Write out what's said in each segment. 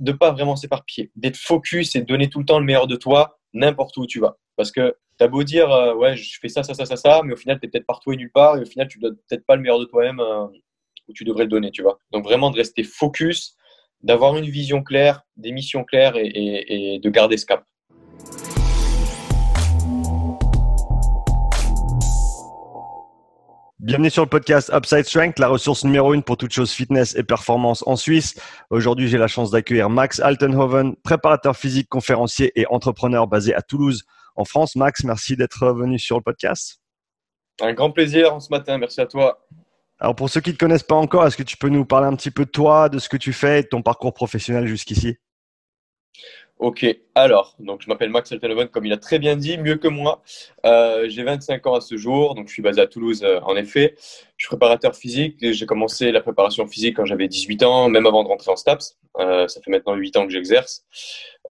de pas vraiment s'éparpiller, d'être focus et de donner tout le temps le meilleur de toi n'importe où tu vas. Parce que tu as beau dire, euh, ouais, je fais ça, ça, ça, ça, ça, mais au final, tu es peut-être partout et nulle part, et au final, tu donnes peut-être pas le meilleur de toi-même euh, où tu devrais le donner, tu vois. Donc vraiment de rester focus, d'avoir une vision claire, des missions claires et, et de garder ce cap. Bienvenue sur le podcast Upside Strength, la ressource numéro une pour toute chose fitness et performance en Suisse. Aujourd'hui, j'ai la chance d'accueillir Max Altenhoven, préparateur physique, conférencier et entrepreneur basé à Toulouse, en France. Max, merci d'être venu sur le podcast. Un grand plaisir ce matin, merci à toi. Alors pour ceux qui ne te connaissent pas encore, est-ce que tu peux nous parler un petit peu de toi, de ce que tu fais et de ton parcours professionnel jusqu'ici? Ok, alors, donc je m'appelle Max Altenhoven, comme il a très bien dit, mieux que moi. Euh, j'ai 25 ans à ce jour, donc je suis basé à Toulouse euh, en effet. Je suis préparateur physique j'ai commencé la préparation physique quand j'avais 18 ans, même avant de rentrer en STAPS. Euh, ça fait maintenant 8 ans que j'exerce.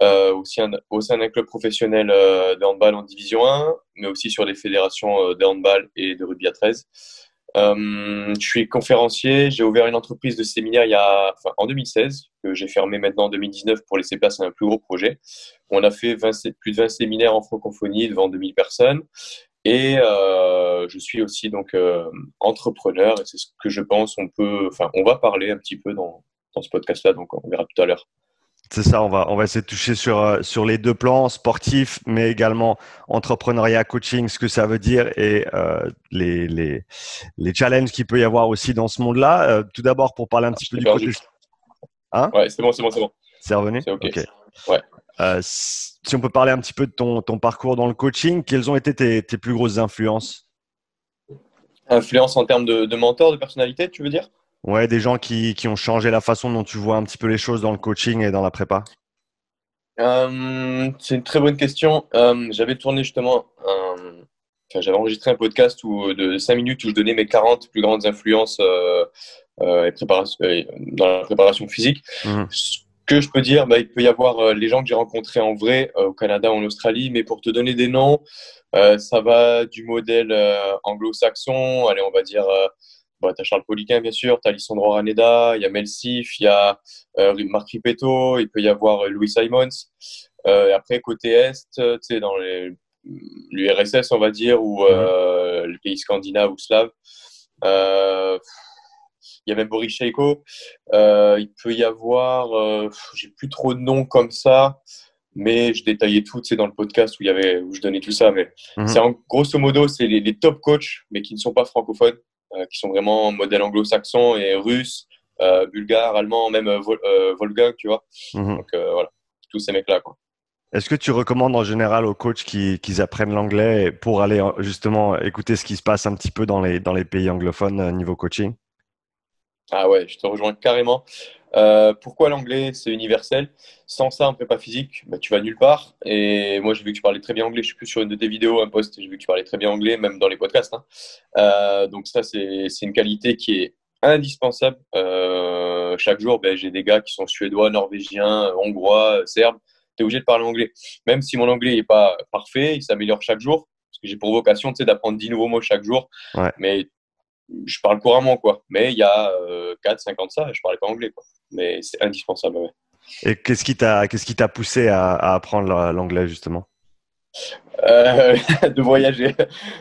aussi au sein d'un club professionnel de handball en division 1, mais aussi sur les fédérations de handball et de rugby à 13. Euh, je suis conférencier. J'ai ouvert une entreprise de séminaire il y a, en 2016, que j'ai fermé maintenant en 2019 pour laisser place à un plus gros projet. On a fait 20, plus de 20 séminaires en francophonie devant 2000 personnes. Et euh, je suis aussi donc euh, entrepreneur et c'est ce que je pense on peut, enfin, on va parler un petit peu dans, dans ce podcast-là, donc on verra tout à l'heure. C'est ça, on va, on va essayer de toucher sur, euh, sur les deux plans, sportifs, mais également entrepreneuriat, coaching, ce que ça veut dire et euh, les, les, les challenges qu'il peut y avoir aussi dans ce monde-là. Euh, tout d'abord, pour parler un petit peu du coaching. Hein? Ouais, c'est bon, c'est bon, c'est bon. C'est revenu? C'est OK. Ouais. Euh, si on peut parler un petit peu de ton, ton parcours dans le coaching, quelles ont été tes, tes plus grosses influences? Influence en termes de, de mentor, de personnalité, tu veux dire? Ouais, des gens qui, qui, ont changé la façon dont tu vois un petit peu les choses dans le coaching et dans la prépa euh, C'est une très bonne question. Euh, j'avais tourné justement, enfin, j'avais enregistré un podcast où, de 5 minutes où je donnais mes 40 plus grandes influences euh, et préparation, dans la préparation physique. Mmh. Ce que je peux dire, bah, il peut y avoir les gens que j'ai rencontrés en vrai au Canada ou en Australie, mais pour te donner des noms, ça va du modèle anglo-saxon, allez, on va dire Tu as Charles Poliquin, bien sûr, tu as Lissandro Raneda, il y a Mel Sif, il y a euh, Marc Ripetto, il peut y avoir euh, Louis Simons. Euh, après, côté Est, tu sais, dans l'URSS, on va dire, ou euh, les pays scandinaves ou slaves, euh, il y a même Boris Sheiko. il peut y avoir, j'ai plus trop de noms comme ça mais je détaillais tout, tu dans le podcast où il y avait, où je donnais tout ça. Mais mhm. c'est en grosso modo, c'est les, les, top coachs, mais qui ne sont pas francophones. Euh, qui sont vraiment modèle anglo-saxon et russe, euh, bulgare, allemand, même euh, Volga, tu vois. Mhm. Donc voilà, tous ces mecs-là, quoi. Est-ce que tu recommandes en général aux coachs qu'ils apprennent l'anglais pour aller justement écouter ce qui se passe un petit peu dans les, dans les pays anglophones niveau coaching? Ah ouais, je te rejoins carrément. Euh, pourquoi l'anglais C'est universel? Sans ça, en prépa physique, bah, tu vas nulle part. Et moi, j'ai vu que tu parlais très bien anglais. Je suis plus sur une de tes vidéos, un post, j'ai vu que tu parlais très bien anglais, même dans les podcasts. Hein. Euh, donc ça, c'est une qualité qui est indispensable. Euh, chaque jour, ben, j'ai des gars qui sont suédois, norvégiens, hongrois, serbes. Tu es obligé de parler anglais. Même si mon anglais n'est pas parfait, il s'améliore chaque jour. Parce que j'ai pour vocation d'apprendre 10 nouveaux mots chaque jour. Ouais. Mais je parle couramment, quoi. Mais il y a 4, 5 ans de ça, je parlais pas anglais, quoi. Mais c'est indispensable, ouais. Et qu'est-ce qui t'a, qu'est-ce qui t'a poussé à, apprendre l'anglais, justement? Euh, De voyager.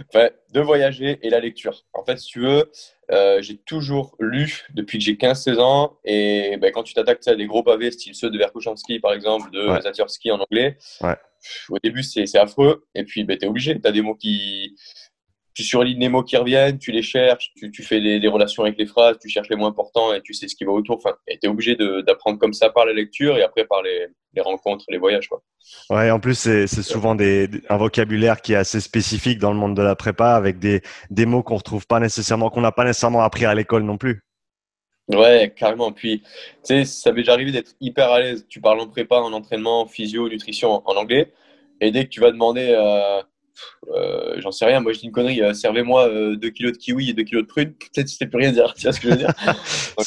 enfin, de voyager et la lecture. En fait, si tu veux, euh, j'ai toujours lu depuis que j'ai 15-16 ans. Et ben, quand tu t'attaques à des gros pavés, style ceux de Verkoshansky, par exemple, de ouais. en anglais, ouais. au début, c'est, c'est affreux. Et puis, ben, tu es obligé. Tu as des mots qui tu surlignes les mots qui reviennent, tu les cherches, tu, tu fais des, des, relations avec les phrases, tu cherches les mots importants et tu sais ce qui va autour. Enfin, tu es obligé d'apprendre comme ça par la lecture et après par les, les rencontres, les voyages. Quoi. Ouais, en plus, c'est souvent des, un vocabulaire qui est assez spécifique dans le monde de la prépa avec des, des mots qu'on retrouve pas nécessairement, qu'on n'a pas nécessairement appris à l'école non plus. Ouais, carrément. Puis, tu sais, ça m'est déjà arrivé d'être hyper à l'aise. Tu parles en prépa, en entraînement, physio, nutrition en, anglais. Et dès que tu vas demander, euh, euh, j'en sais rien, moi je dis une connerie, euh, servez-moi 2 euh, kilos de kiwi et 2 kilos de prunes, peut-être c'était plus rien dire, tu vois ce que je veux dire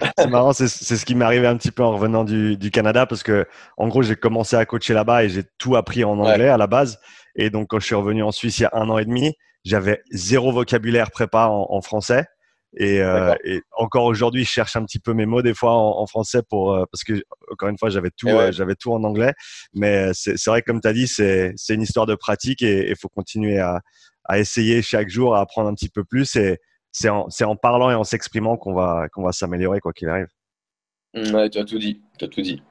C'est marrant, c'est ce qui m'est arrivé un petit peu en revenant du, du Canada parce que, en gros, j'ai commencé à coacher là-bas et j'ai tout appris en anglais à la base. Et donc, quand je suis revenu en Suisse il y a un an et demi, j'avais zéro vocabulaire prépa en, en français. Et, euh, et encore aujourd'hui, je cherche un petit peu mes mots des fois en, en français pour euh, parce que encore une fois, j'avais tout, Eh ouais. j'avais tout en anglais. Mais c'est vrai que comme tu as dit, c'est c'est une histoire de pratique et il faut continuer à, à essayer chaque jour à apprendre un petit peu plus. Et c'est en, c'est en parlant et en s'exprimant qu'on va qu'on va s'améliorer quoi qu'il arrive. Ouais, tu as tout dit. Tu as tout dit.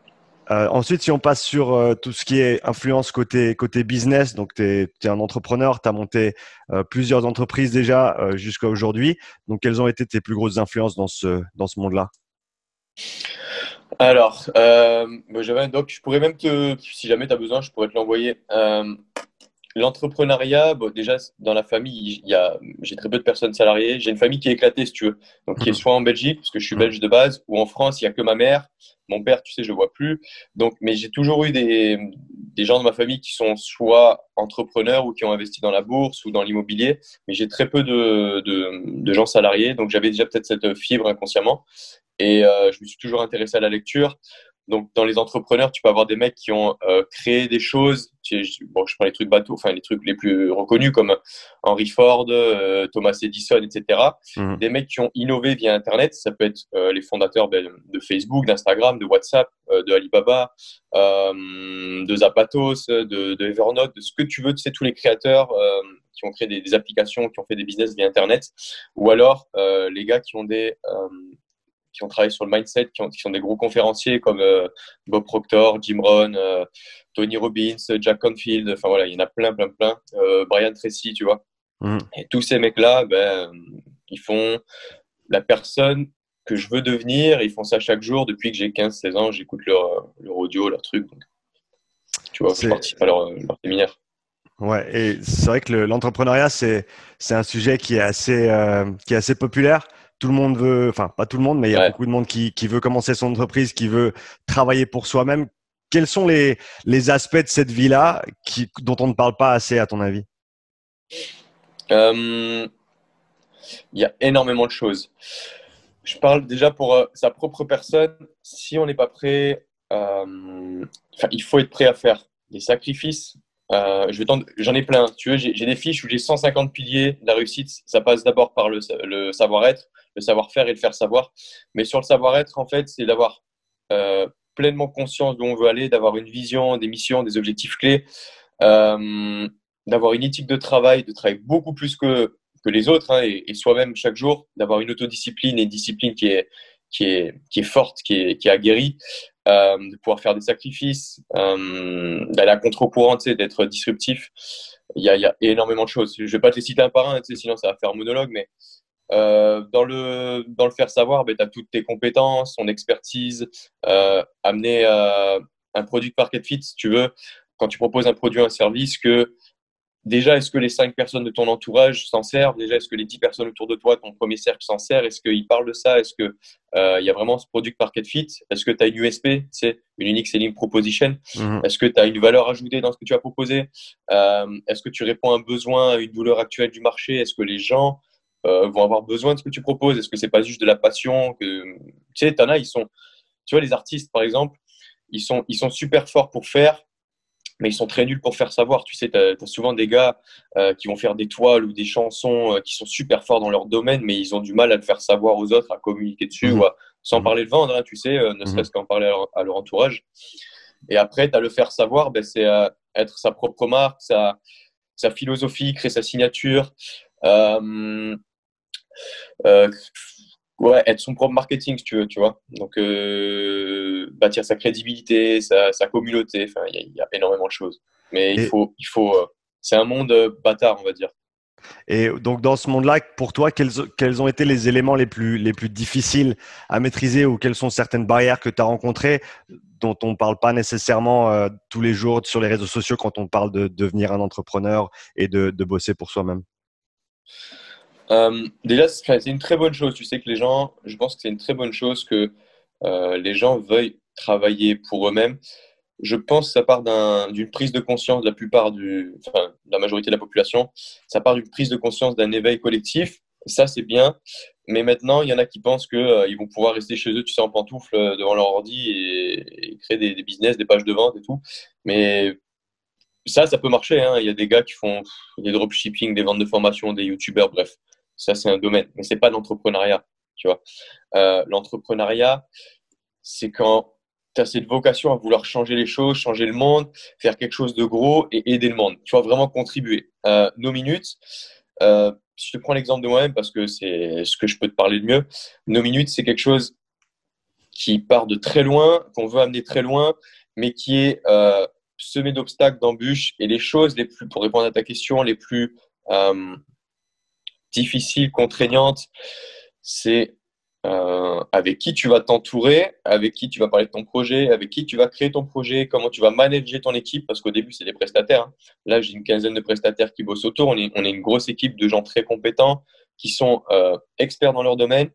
Euh, ensuite, si on passe sur euh, tout ce qui est influence côté, côté business, donc tu es, un entrepreneur, tu as monté euh, plusieurs entreprises déjà jusqu'à aujourd'hui. Donc, quelles ont été tes plus grosses influences dans ce, dans ce monde-là? Alors, bah, j'avais un doc, je pourrais même te, si jamais tu as besoin, je pourrais te l'envoyer. L'entrepreneuriat, bon, déjà dans la famille, il y a, j'ai très peu de personnes salariées. J'ai une famille qui est éclatée, si tu veux. Donc, qui est Mhm. soit en Belgique, parce que je suis Mhm. belge de base, ou en France, il y a que ma mère. Mon père, tu sais, je le vois plus. Donc, mais j'ai toujours eu des, des gens de ma famille qui sont soit entrepreneurs ou qui ont investi dans la bourse ou dans l'immobilier. Mais j'ai très peu de, de, de gens salariés. Donc, j'avais déjà peut-être cette fibre inconsciemment. Et euh, je me suis toujours intéressé à la lecture. Donc, dans les entrepreneurs, tu peux avoir des mecs qui ont euh, créé des choses. Bon, je prends les trucs bateaux, enfin les trucs les plus reconnus comme Henry Ford, euh, Thomas Edison, etc. Mhm. Des mecs qui ont innové via Internet. Ça peut être euh, les fondateurs ben, de Facebook, d'Instagram, de WhatsApp, de Alibaba, de Zapatos, de, de Evernote, de ce que tu veux. Tu sais, tous les créateurs qui ont créé des, des applications, qui ont fait des business via Internet. Ou alors les gars qui ont des qui ont travaillé sur le mindset, qui, ont, qui sont des gros conférenciers comme euh, Bob Proctor, Jim Rohn, euh, Tony Robbins, Jack Confield, enfin voilà, il y en a plein, plein, plein. Euh, Brian Tracy, tu vois. Mhm. Et tous ces mecs-là, ben, ils font la personne que je veux devenir. Ils font ça chaque jour depuis que j'ai 15-16 ans. J'écoute leur, leur audio, leur truc. Donc, tu vois, je participe à leur, leur séminaire. Ouais, et c'est vrai que le- l'entrepreneuriat, c'est, c'est un sujet qui est assez, euh, qui est assez populaire. Tout le monde veut, enfin, pas tout le monde, mais il y a Ouais. beaucoup de monde qui, qui veut commencer son entreprise, qui veut travailler pour soi-même. Quels sont les, les aspects de cette vie-là qui, dont on ne parle pas assez, à ton avis? Euh, Il y a énormément de choses. Je parle déjà pour euh, sa propre personne. Si on n'est pas prêt, euh, il faut être prêt à faire des sacrifices. Euh, J'en ai plein. Tu veux, j'ai des fiches où j'ai 150 piliers la réussite. Ça passe d'abord par le, savoir-être, le savoir-faire et le faire savoir. Mais sur le savoir-être, en fait, c'est d'avoir euh, pleinement conscience d'où on veut aller, d'avoir une vision, des missions, des objectifs clés, euh, d'avoir une éthique de travail, de travailler beaucoup plus que, les autres hein, et, soi-même chaque jour, d'avoir une autodiscipline et une discipline qui est, forte, qui est aguerrie, euh, de pouvoir faire des sacrifices, euh, d'aller à contre-courant, d'être disruptif. Il y, a, il y a énormément de choses. Je vais pas te les citer un par un, sinon ça va faire un monologue, mais euh, dans, le, dans le faire savoir, ben, tu as toutes tes compétences, ton expertise, euh, amener un produit de market fit, si tu veux, quand tu proposes un produit ou un service, que déjà, est-ce que les cinq personnes de ton entourage s'en servent? Déjà, est-ce que les dix personnes autour de toi, ton premier cercle, s'en sert? Est-ce qu'ils parlent de ça? Est-ce qu'il euh, y a vraiment ce produit market fit Est-ce que tu as une USP, c'est une unique selling proposition? Mhm. Est-ce que tu as une valeur ajoutée dans ce que tu as proposé? Euh, Est-ce que tu réponds à un besoin, à une douleur actuelle du marché? Est-ce que les gens euh, vont avoir besoin de ce que tu proposes? Est-ce que c'est pas juste de la passion que... Tu sais, t'en as, ils sont... Tu vois, les artistes, par exemple, ils sont, ils sont super forts pour faire, mais ils sont très nuls pour faire savoir. Tu sais, tu as, souvent des gars euh, qui vont faire des toiles ou des chansons euh, qui sont super forts dans leur domaine, mais ils ont du mal à le faire savoir aux autres, à communiquer dessus, Mhm. ou à, sans Mhm. parler le vendre, hein, tu sais, euh, ne Mhm. serait-ce qu'en parler à leur, à leur entourage. Et après, tu as le faire savoir, ben, c'est être sa propre marque, sa, sa philosophie, créer sa signature. Euh, ouais, être son propre marketing, si tu veux, tu vois. Donc, euh, bâtir sa crédibilité, sa, sa communauté. Enfin, il y, a- il y a énormément de choses. Mais il faut, il faut. euh, c'est un monde euh, bâtard, on va dire. Et donc, dans ce monde-là, pour toi, quels, quels ont été les éléments les plus, les plus difficiles à maîtriser ou quelles sont certaines barrières que tu as rencontrées dont on ne parle pas nécessairement tous les jours sur les réseaux sociaux quand on parle de devenir un entrepreneur et de, de bosser pour soi-même? Euh, déjà, c'est une très bonne chose. Tu sais que les gens, je pense que c'est une très bonne chose que euh, les gens veuillent travailler pour eux-mêmes. Je pense que ça part d'un- d'une prise de conscience de la plupart du, enfin, de la majorité de la population. Ça part d'une prise de conscience d'un éveil collectif. Ça, c'est bien. Mais maintenant, il y en a qui pensent que euh, vont pouvoir rester chez eux, tu sais, en pantoufles euh, devant leur ordi et, créer des, business, des pages de vente et tout. Mais ça, ça peut marcher. Hein. Il y a des gars qui font des dropshipping, des ventes de formation, des youtubeurs, bref. Ça, c'est un domaine, mais c'est pas l'entrepreneuriat. Tu vois, euh, l'entrepreneuriat, c'est quand tu as cette vocation à vouloir changer les choses, changer le monde, faire quelque chose de gros et aider le monde. Tu vois, vraiment contribuer. Euh, nos minutes, euh, je te prends l'exemple de moi-même parce que c'est ce que je peux te parler de mieux. Nos minutes, c'est quelque chose qui part de très loin, qu'on veut amener très loin, mais qui est euh, semé d'obstacles, d'embûches et les choses les plus, pour répondre à ta question, les plus difficiles, contraignantes, c'est euh, avec qui tu vas t'entourer, avec qui tu vas parler de ton projet, avec qui tu vas créer ton projet, comment tu vas manager ton équipe, parce qu'au début, c'est des prestataires. Hein. Là, j'ai une quinzaine de prestataires qui bossent autour. On est, une grosse équipe de gens très compétents, qui sont euh, experts dans leur domaine,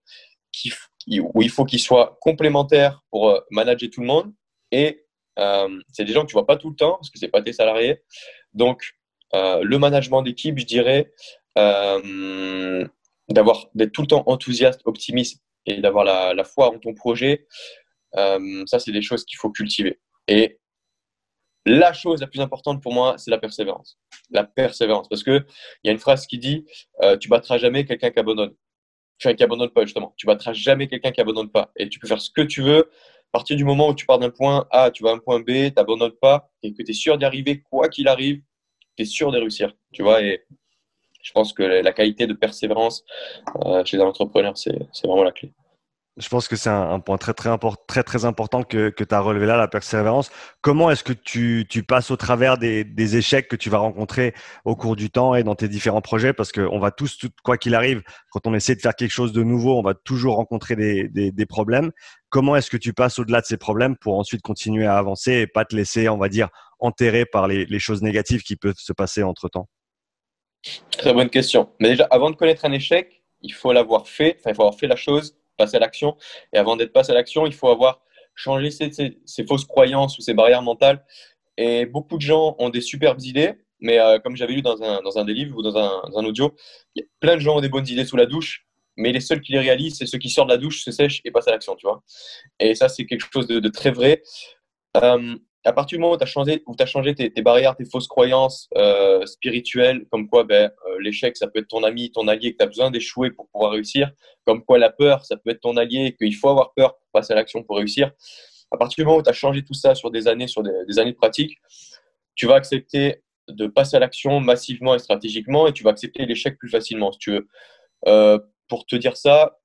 où il faut qu'ils soient complémentaires pour euh, manager tout le monde. Et c'est des gens que tu vois pas tout le temps, parce que c'est pas tes salariés. Donc, le management d'équipe, je dirais, euh, d'avoir d'être tout le temps enthousiaste, optimiste et d'avoir la, foi en ton projet, euh, ça, c'est des choses qu'il faut cultiver. Et la chose la plus importante pour moi, c'est la persévérance. La persévérance. Parce qu'il y a une phrase qui dit euh, Tu battras jamais quelqu'un qui abandonne. Enfin, qui abandonne pas, justement. Tu battras jamais quelqu'un qui abandonne pas. Et tu peux faire ce que tu veux. À partir du moment où tu pars d'un point A, tu vas à un point B, tu n'abandonnes pas et que tu es sûr d'y arriver, quoi qu'il arrive, tu es sûr de réussir. Tu vois, et je pense que la qualité de persévérance euh, chez un entrepreneur, c'est vraiment la clé. Je pense que c'est un, point très très, très, très important que, que tu as relevé là, la persévérance. Comment est-ce que tu, tu, passes au travers des, des, échecs que tu vas rencontrer au cours du temps et dans tes différents projets? Parce qu'on va tous, quoi qu'il arrive, quand on essaie de faire quelque chose de nouveau, on va toujours rencontrer des, des, problèmes. Comment est-ce que tu passes au-delà de ces problèmes pour ensuite continuer à avancer et pas te laisser, on va dire, enterrer par les, les choses négatives qui peuvent se passer entre-temps? Très bonne question. Mais déjà, avant de connaître un échec, il faut l'avoir fait, enfin, il faut avoir fait la chose, passer à l'action. Et avant d'être passé à l'action, il faut avoir changé ses, ses, ses, fausses croyances ou ses barrières mentales. Et beaucoup de gens ont des superbes idées, mais euh, comme j'avais lu dans un, dans un des livres ou dans un, audio, y a plein de gens ont des bonnes idées sous la douche, mais les seuls qui les réalisent, c'est ceux qui sortent de la douche, se sèchent et passent à l'action, tu vois. Et ça, c'est quelque chose de, de très vrai. Euh, à partir du moment où tu as changé, où as changé tes, barrières, tes fausses croyances euh, spirituelles, comme quoi ben, euh, l'échec, ça peut être ton ami, ton allié, que tu as besoin d'échouer pour pouvoir réussir, comme quoi la peur, ça peut être ton allié, qu'il faut avoir peur pour passer à l'action pour réussir. À partir du moment où tu as changé tout ça sur des années, sur des, années de pratique, tu vas accepter de passer à l'action massivement et stratégiquement et tu vas accepter l'échec plus facilement, si tu veux. Euh, pour te dire ça,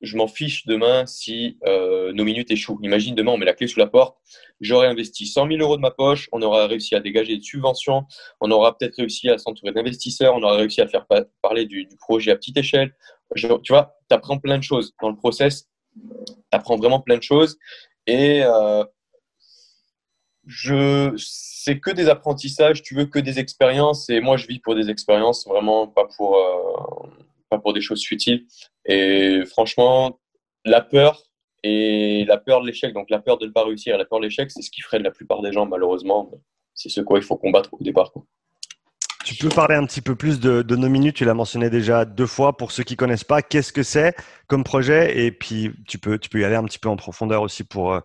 je m'en fiche demain si euh, nos minutes échouent. Imagine demain, on met la clé sous la porte. J'aurais investi 100 000 euros de ma poche, on aura réussi à dégager des subventions, on aura peut-être réussi à s'entourer d'investisseurs, on aura réussi à faire parler du, projet à petite échelle. Tu vois, tu apprends plein de choses dans le process. Tu apprends vraiment plein de choses. Et euh, je, c'est que des apprentissages, tu veux que des expériences. Et moi, je vis pour des expériences, vraiment pas pour. Euh, pas pour des choses futiles. Et franchement, la peur et la peur de l'échec, donc la peur de ne pas réussir et la peur de l'échec, c'est ce qui freine la plupart des gens, malheureusement. C'est ce quoi il faut combattre au départ. Quoi. Tu peux parler un petit peu plus de, de nos minutes, tu l'as mentionné déjà deux fois. Pour ceux qui connaissent pas, qu'est-ce que c'est comme projet? Et puis, tu peux, tu peux y aller un petit peu en profondeur aussi pour, euh,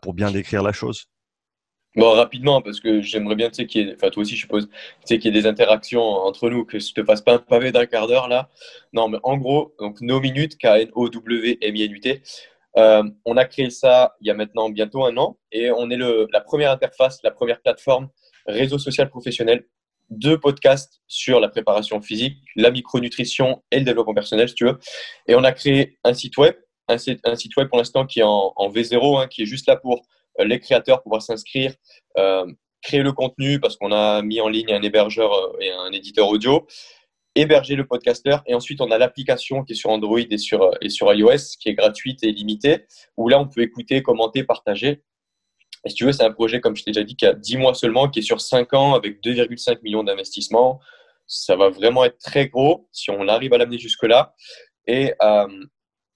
pour bien décrire la chose. Bon, rapidement, parce que j'aimerais bien, tu sais, qu'il y ait, enfin, toi aussi, je suppose, tu sais, qu'il y ait des interactions entre nous, que je te fasse pas un pavé d'un quart d'heure, là. Non, mais en gros, donc, nos minutes, K-N-O-W-M-I-N-U-T, euh, on a créé ça il y a maintenant bientôt un an, et on est le, la première interface, la première plateforme réseau social professionnel de podcasts sur la préparation physique, la micronutrition et le développement personnel, si tu veux. Et on a créé un site web, un site, un site web pour l'instant qui est en, en V0, hein, qui est juste là pour les créateurs pouvoir s'inscrire, euh, créer le contenu parce qu'on a mis en ligne un hébergeur euh, et un éditeur audio, héberger le podcaster et ensuite on a l'application qui est sur Android et sur, et sur iOS qui est gratuite et limitée où là on peut écouter, commenter, partager. Et si tu veux, c'est un projet, comme je t'ai déjà dit, qui a 10 mois seulement, qui est sur 5 ans avec 2,5 millions d'investissements. Ça va vraiment être très gros si on arrive à l'amener jusque-là. Et euh,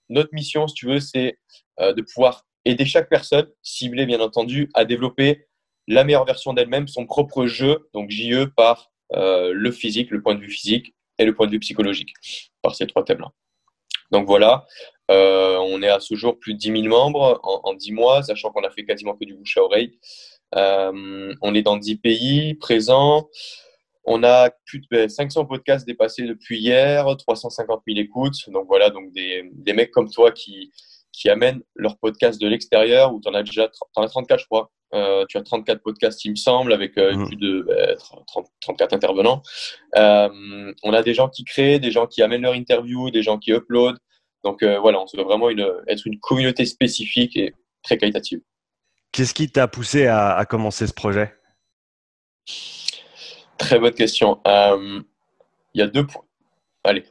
notre mission, si tu veux, c'est euh, de pouvoir aider chaque personne, ciblée bien entendu, à développer la meilleure version d'elle-même, son propre jeu, donc JE par euh, le physique, le point de vue physique et le point de vue psychologique, par ces trois thèmes-là. Donc voilà, euh, on est à ce jour plus de 10 000 membres en, en 10 mois, sachant qu'on a fait quasiment que du bouche à oreille. Euh, on est dans 10 pays présents. On a plus de 500 ben, podcasts dépassés depuis hier, 350 000 écoutes. Donc voilà, donc des, des mecs comme toi qui, qui amènent leur podcast de l'extérieur, où tu en as déjà en as 34, je crois. Euh, tu as 34 podcasts, il me semble, avec euh, mmh. plus de 30, 34 intervenants. Euh, on a des gens qui créent, des gens qui amènent leur interview, des gens qui uploadent. Donc voilà, on se veut vraiment une, être une communauté spécifique et très qualitative. Qu'est-ce qui t'a poussé à, commencer ce projet? Très bonne question. Il y a deux points. Allez,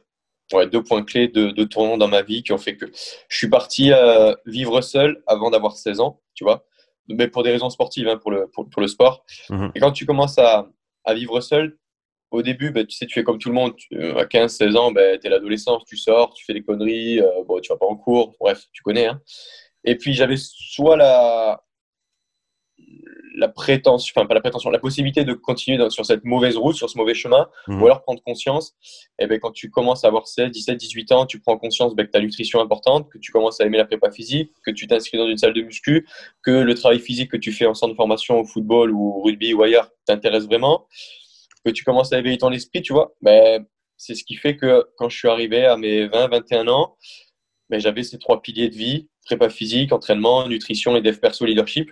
ouais, deux points clés, de deux tournants dans ma vie qui ont fait que je suis parti vivre seul avant d'avoir 16 ans, tu vois mais pour des raisons sportives, hein, pour, le, pour, le sport. Mhm. Et quand tu commences à, à vivre seul, au début, bah, tu sais, tu fais comme tout le monde. Euh, à 15-16 ans, bah, tu es l'adolescence, tu sors, tu fais des conneries, euh, bon, tu vas pas en cours, bref, tu connais. Hein. Et puis, j'avais soit la, la prétention, enfin pas la prétention, la possibilité de continuer sur cette mauvaise route, sur ce mauvais chemin, mhm. ou alors prendre conscience, et eh ben, quand tu commences à avoir 16, 17, 18 ans, tu prends conscience ben, que ta nutrition est importante, que tu commences à aimer la prépa physique, que tu t'inscris dans une salle de muscu, que le travail physique que tu fais en centre de formation au football ou au rugby ou ailleurs t'intéresse vraiment, que tu commences à éveiller ton esprit, tu vois, ben, c'est ce qui fait que quand je suis arrivé à mes 20, 21 ans, ben, j'avais ces trois piliers de vie, prépa physique, entraînement, nutrition et dev perso leadership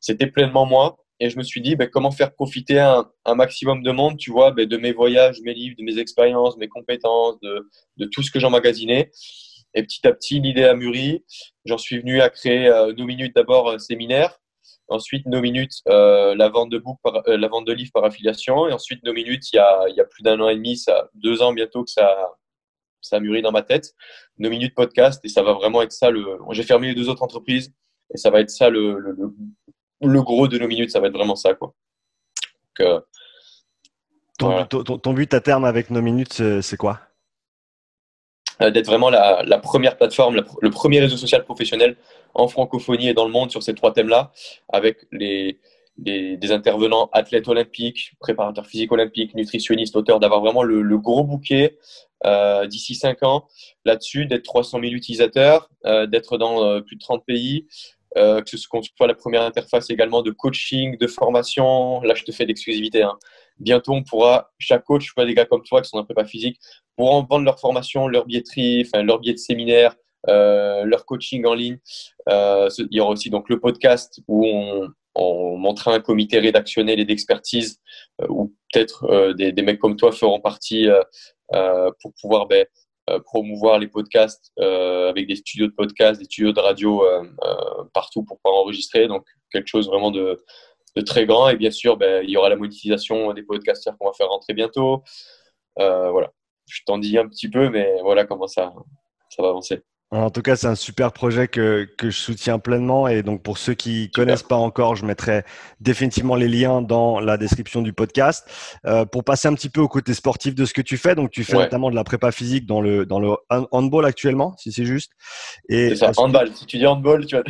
c'était pleinement moi. Et je me suis dit, ben, comment faire profiter un, maximum de monde, tu vois, ben, de mes voyages, mes livres, de mes expériences, mes compétences, de, tout ce que j'emmagasinais. Et petit à petit, l'idée a mûri. J'en suis venu à créer euh, nos minutes d'abord euh, séminaire, ensuite nos minutes euh, la vente de euh, la vente de livres par affiliation, et ensuite nos minutes il y a, il y a plus d'un an et demi, ça deux ans bientôt que ça ça a mûri dans ma tête. Nos minutes podcast et ça va vraiment être ça le. J'ai fermé les deux autres entreprises et ça va être ça le gros de nos minutes, ça va être vraiment ça. Quoi. Euh, ton, but à terme avec nos minutes, c'est quoi? Euh, D'être vraiment la, première plateforme, le premier réseau social professionnel en francophonie et dans le monde sur ces trois thèmes-là, avec les, des intervenants athlètes olympiques, préparateurs physiques olympiques, nutritionnistes, auteurs, d'avoir vraiment le, gros bouquet euh, d'ici 5 ans là-dessus, d'être 300 000 utilisateurs, d'être dans plus de 30 pays, euh, que ce soit la première interface également de coaching, de formation. Là, je te fais l'exclusivité. Hein. Bientôt, on pourra, chaque coach, des gars comme toi qui sont un prépa physique, pourront vendre leur formation, leur billetterie, enfin, leur billet de séminaire, euh, leur coaching en ligne. Euh, il y aura aussi donc le podcast où on, on montrera un comité rédactionnel et d'expertise où peut-être des, mecs comme toi feront partie pour pouvoir ben, promouvoir les podcasts euh, avec des studios de podcast, des studios de radio euh, partout pour pouvoir enregistrer. Donc, quelque chose vraiment de, très grand. Et bien sûr, ben, il y aura la monétisation des podcasters qu'on va faire rentrer bientôt. voilà. Je t'en dis un petit peu, mais voilà comment ça, ça va avancer. En tout cas, c'est un super projet que, que, je soutiens pleinement. Et donc, pour ceux qui ne connaissent pas encore, je mettrai définitivement les liens dans la description du podcast. Euh, pour passer un petit peu au côté sportif de ce que tu fais, donc tu fais notamment de la prépa physique dans le, dans le handball actuellement, si c'est juste. C'est ça, handball. Si tu dis handball, tu vas.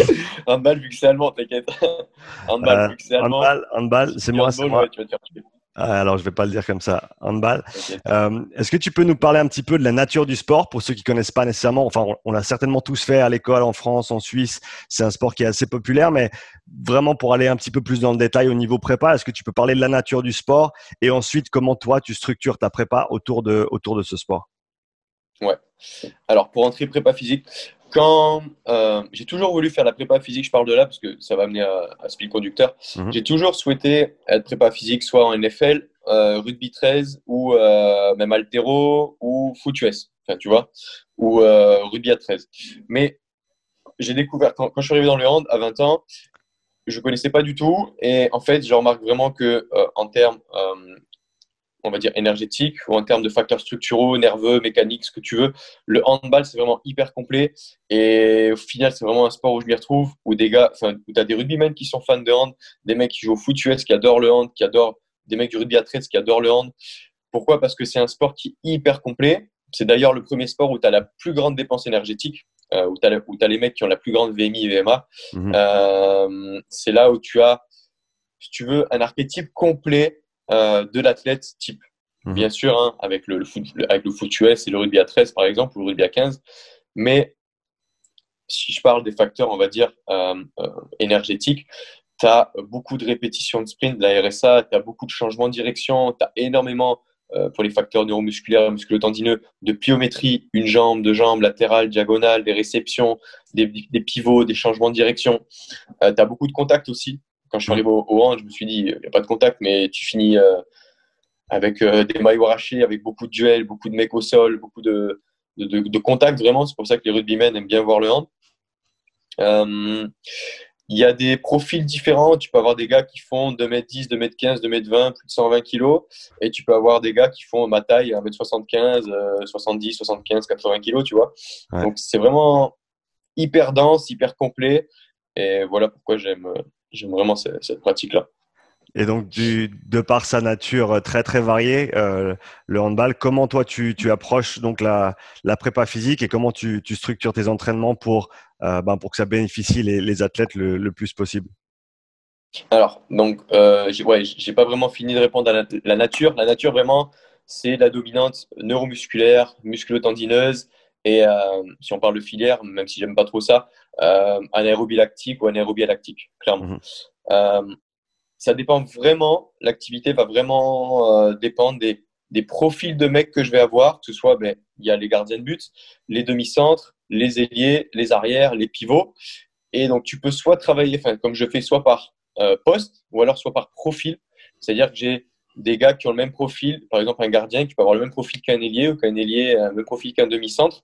handball, vu que c'est allemand, t'inquiète. handball, euh, vu que c'est allemand. Handball, handball c'est moi. c'est moi. tu vas te faire alors, je vais pas le dire comme ça. Handball. Euh, Est-ce que tu peux nous parler un petit peu de la nature du sport pour ceux qui connaissent pas nécessairement? Enfin, on, l'a certainement tous fait à l'école, en France, en Suisse. C'est un sport qui est assez populaire, mais vraiment pour aller un petit peu plus dans le détail au niveau prépa, est-ce que tu peux parler de la nature du sport et ensuite comment toi tu structures ta prépa autour de autour de ce sport? Ouais. Alors pour entrer prépa physique, quand euh, j'ai toujours voulu faire la prépa physique, je parle de là parce que ça va amener à, à Speed Conducteur. Mhm. J'ai toujours souhaité être prépa physique, soit en NFL, euh, rugby 13 ou euh, même altéro ou foot US, enfin, tu vois, ou rugby à 13. Mais j'ai découvert, quand, quand, je suis arrivé dans le hand à 20 ans, je connaissais pas du tout et en fait, je remarque vraiment que en termes on va dire, énergétique ou en termes de facteurs structuraux, nerveux, mécaniques, ce que tu veux. Le handball, c'est vraiment hyper complet. Et au final, c'est vraiment un sport où je m'y retrouve, où des gars, enfin, où tu as des rugbymen qui sont fans de hand, des mecs qui jouent au foot US qui adorent le hand, qui adorent des mecs du rugby à 13 qui adorent le hand. Pourquoi? Parce que c'est un sport qui est hyper complet. C'est d'ailleurs le premier sport où tu as la plus grande dépense énergétique, euh, où tu as, les mecs qui ont la plus grande VMI et VMA. Mhm. Euh, c'est là où tu as, si tu veux, un archétype complet de l'athlète type. Mhm. Bien sûr, hein, avec, le, foot, avec le foot US et le rugby à 13, par exemple, ou le rugby à 15. Mais si je parle des facteurs, on va dire, euh, euh, énergétiques, tu as beaucoup de répétitions de sprint, de la RSA, tu as beaucoup de changements de direction, tu as énormément, euh, pour les facteurs neuromusculaires, musculotendineux, de pliométrie, une jambe, deux jambes, latérale, diagonale, des réceptions, des, pivots, des changements de direction. Euh, tu as beaucoup de contacts aussi. Quand je suis arrivé au, au je me suis dit, il n'y a pas de contact, mais tu finis euh, avec des maillots arrachés, avec beaucoup de duels, beaucoup de mecs au sol, beaucoup de, de, de contacts vraiment. C'est pour ça que les rugbymen aiment bien voir le hand. Il y a des profils différents. Tu peux avoir des gars qui font 2m10, 2m15, 2m20, plus de 120 kg. Et tu peux avoir des gars qui font ma taille, 1m75, 70, 75, 80 kg, tu vois. Donc, c'est vraiment hyper dense, hyper complet. Et voilà pourquoi j'aime vraiment cette pratique-là. Et donc, du, de par sa nature très très variée, euh, le handball, comment toi tu, tu approches donc la, la, prépa physique et comment tu, tu structures tes entraînements pour, euh, ben, pour que ça bénéficie les, les athlètes le, le, plus possible? Alors, donc, euh, j'ai ouais, pas vraiment fini de répondre à la, nature. La nature, vraiment, c'est la dominante neuromusculaire, musculotendineuse et euh, si on parle de filière, même si j'aime pas trop ça, euh, anaérobie lactique ou anaérobie lactique, clairement. Mmh euh, ça dépend vraiment, l'activité va vraiment euh, dépendre des, des, profils de mecs que je vais avoir, que ce soit, ben, il y a les gardiens de but, les demi-centres, les ailiers, les arrières, les pivots. Et donc, tu peux soit travailler, comme je fais, soit par poste ou alors soit par profil. C'est-à-dire que j'ai des gars qui ont le même profil, par exemple un gardien qui peut avoir le même profil qu'un ailier ou qu'un ailier le même profil qu'un demi-centre.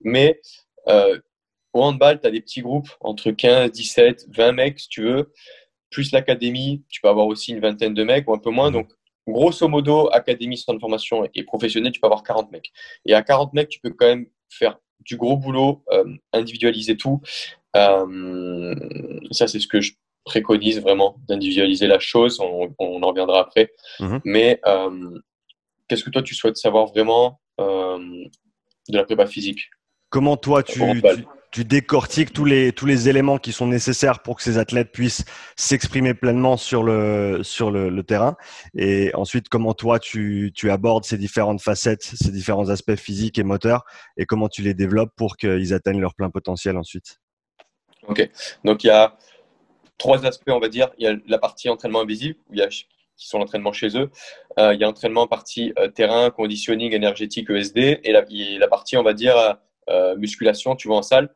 Mais euh, au handball, tu as des petits groupes entre 15, 17, 20 mecs, si tu veux plus l'académie, tu peux avoir aussi une vingtaine de mecs ou un peu moins. Mhm. Donc, grosso modo, académie, centre de formation et professionnel, tu peux avoir 40 mecs. Et à 40 mecs, tu peux quand même faire du gros boulot, euh, individualiser tout. Euh, ça, c'est ce que je préconise vraiment, d'individualiser la chose. On, en reviendra après. Mhm. Mais euh, qu'est-ce que toi, tu souhaites savoir vraiment de la prépa physique? Comment toi, tu, tu décortiques tous les, tous les éléments qui sont nécessaires pour que ces athlètes puissent s'exprimer pleinement sur le, sur le, terrain? Et ensuite, comment toi, tu, tu abordes ces différentes facettes, ces différents aspects physiques et moteurs, et comment tu les développes pour qu'ils atteignent leur plein potentiel ensuite? Ok. Donc, il y a trois aspects, on va dire. Il y a la partie entraînement invisible, où il y a qui sont l'entraînement chez eux. Euh, il y a entraînement partie euh, terrain, conditioning énergétique, ESD, et la, partie, on va dire, euh, musculation, tu vois, en salle.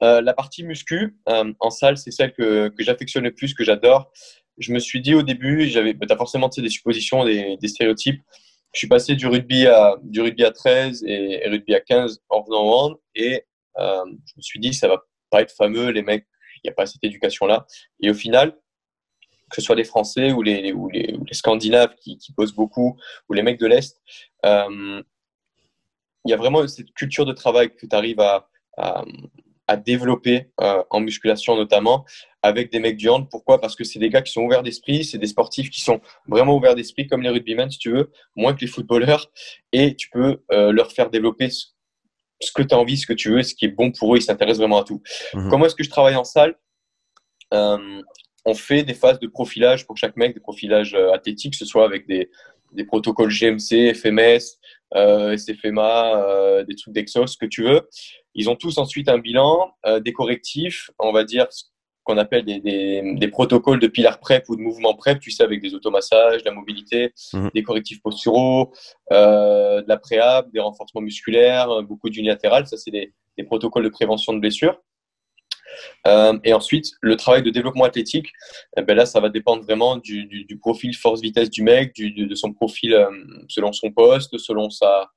La partie muscu, en salle, c'est celle que, que j'affectionne le plus, que j'adore. Je me suis dit au début, j'avais, bah, tu as forcément des suppositions, des, stéréotypes. Je suis passé du rugby à, du rugby à 13 et, rugby à 15 en venant en et je me suis dit, ça va pas être fameux, les mecs, n'y a pas cette éducation-là. Et au final, que ce soit les Français ou les, Scandinaves qui, qui, posent beaucoup, ou les mecs de l'Est, euh, il y a vraiment cette culture de travail que tu arrives à, à, développer euh, en musculation notamment avec des mecs du hand. Pourquoi? Parce que c'est des gars qui sont ouverts d'esprit, c'est des sportifs qui sont vraiment ouverts d'esprit comme les rugbymen si tu veux, moins que les footballeurs, et tu peux euh, leur faire développer ce, que tu as envie, ce que tu veux, ce qui est bon pour eux, ils s'intéressent vraiment à tout. Mhm. Comment est-ce que je travaille en salle? Euh, On fait des phases de profilage pour chaque mec, des profilages athlétiques, que ce soit avec des, des protocoles GMC, FMS, euh, SFMA, euh, des trucs d'Exos, ce que tu veux. Ils ont tous ensuite un bilan, euh, des correctifs, on va dire ce qu'on appelle des, des, des, protocoles de pilar prep ou de mouvement prep, tu sais, avec des automassages, de la mobilité, mhm. des correctifs posturaux, euh, de la préhab, des renforcements musculaires, beaucoup d'unilatéral. Ça, c'est des, des protocoles de prévention de blessures. Euh, et ensuite, le travail de développement athlétique, eh ben là, ça va dépendre vraiment du, du, profil force-vitesse du mec, du, de son profil euh, selon son poste, selon sa,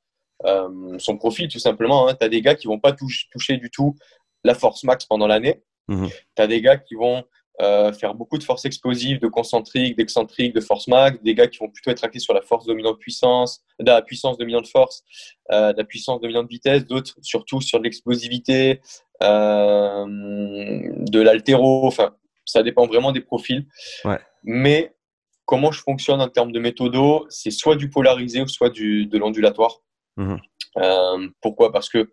euh, son profil tout simplement. Hein. Tu as des gars qui vont pas toucher du tout la force max pendant l'année. Mmh. Tu as des gars qui vont euh, faire beaucoup de force explosive, de concentrique, d'excentrique, de force max, des gars qui vont plutôt être axés sur la force dominante puissance, de la puissance dominante force, euh, de la puissance dominante vitesse, d'autres surtout sur de l'explosivité, euh, de l'altéro, enfin ça dépend vraiment des profils. Ouais. Mais comment je fonctionne en termes de méthodo, c'est soit du polarisé ou soit du, de l'ondulatoire. Mmh. Pourquoi? Parce que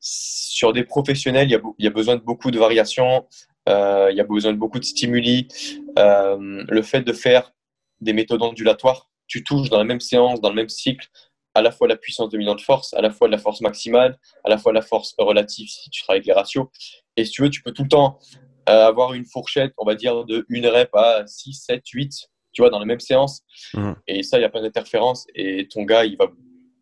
sur des professionnels, il y, a, il y, a, besoin de beaucoup de variations. Euh, il y a besoin de beaucoup de stimuli. Euh, le fait de faire des méthodes ondulatoires, tu touches dans la même séance, dans le même cycle, à la fois la puissance dominante force, à la fois la force maximale, à la fois la force relative si tu travailles avec les ratios. Et si tu veux, tu peux tout le temps avoir une fourchette, on va dire, de une rep à 6, 7, 8, tu vois, dans la même séance. Mmh. Et ça, il n'y a pas d'interférence. Et ton gars, il va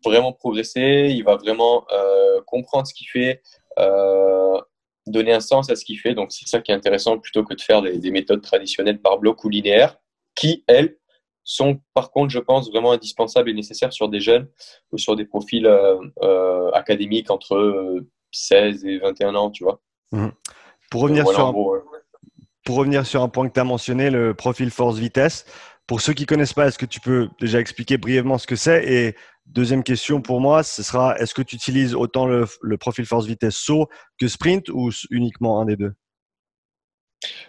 vraiment progresser, il va vraiment euh, comprendre ce qu'il fait, euh, donner un sens à ce qu'il fait. Donc, c'est ça qui est intéressant plutôt que de faire des, méthodes traditionnelles par bloc ou linéaires, qui, elles, sont par contre, je pense, vraiment indispensables et nécessaires sur des jeunes ou sur des profils euh, académiques entre 16 et 21 ans, tu vois. Mmh. Pour revenir, sur un, pour revenir sur un point que tu as mentionné, le profil force-vitesse, pour ceux qui ne connaissent pas, est-ce que tu peux déjà expliquer brièvement ce que c'est? Et deuxième question pour moi, ce sera est-ce que tu utilises autant le, profil force-vitesse saut que sprint ou uniquement un des deux?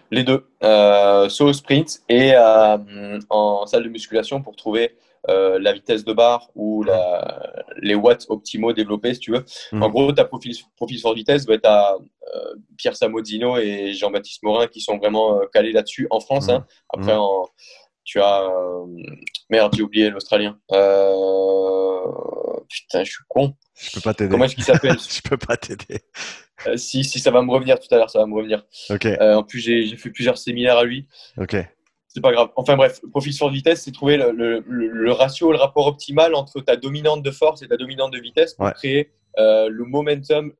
Les deux, euh, saut, sprint et euh, en salle de musculation pour trouver euh, la vitesse de barre ou la, les watts optimaux développés, si tu veux. En mhm. gros, ta profil, profil force vitesse va être à Pierre Samodino et Jean-Baptiste Morin qui sont vraiment calés là-dessus en France. Mhm. Hein. Après, mhm. en tu as. Euh, merde, j'ai oublié l'Australien. Euh, putain, je suis con. Je peux pas t'aider. Comment est-ce qu'il s'appelle Je peux pas t'aider. Euh, si, si, ça va me revenir tout à l'heure, ça va me revenir. Ok. en plus, j'ai fait plusieurs séminaires à lui. Ok. C'est pas grave. Enfin bref, profil sur vitesse, c'est trouver le, le, ratio, le rapport optimal entre ta dominante de force et ta dominante de vitesse pour créer le momentum